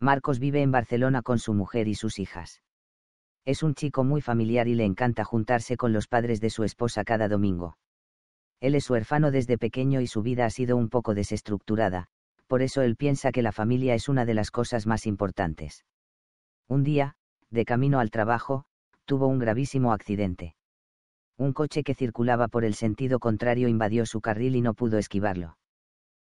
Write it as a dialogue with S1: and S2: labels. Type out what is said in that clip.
S1: Marcos vive en Barcelona con su mujer y sus hijas. Es un chico muy familiar y le encanta juntarse con los padres de su esposa cada domingo. Él es su huérfano desde pequeño y su vida ha sido un poco desestructurada, por eso él piensa que la familia es una de las cosas más importantes. Un día, de camino al trabajo, tuvo un gravísimo accidente. Un coche que circulaba por el sentido contrario invadió su carril y no pudo esquivarlo.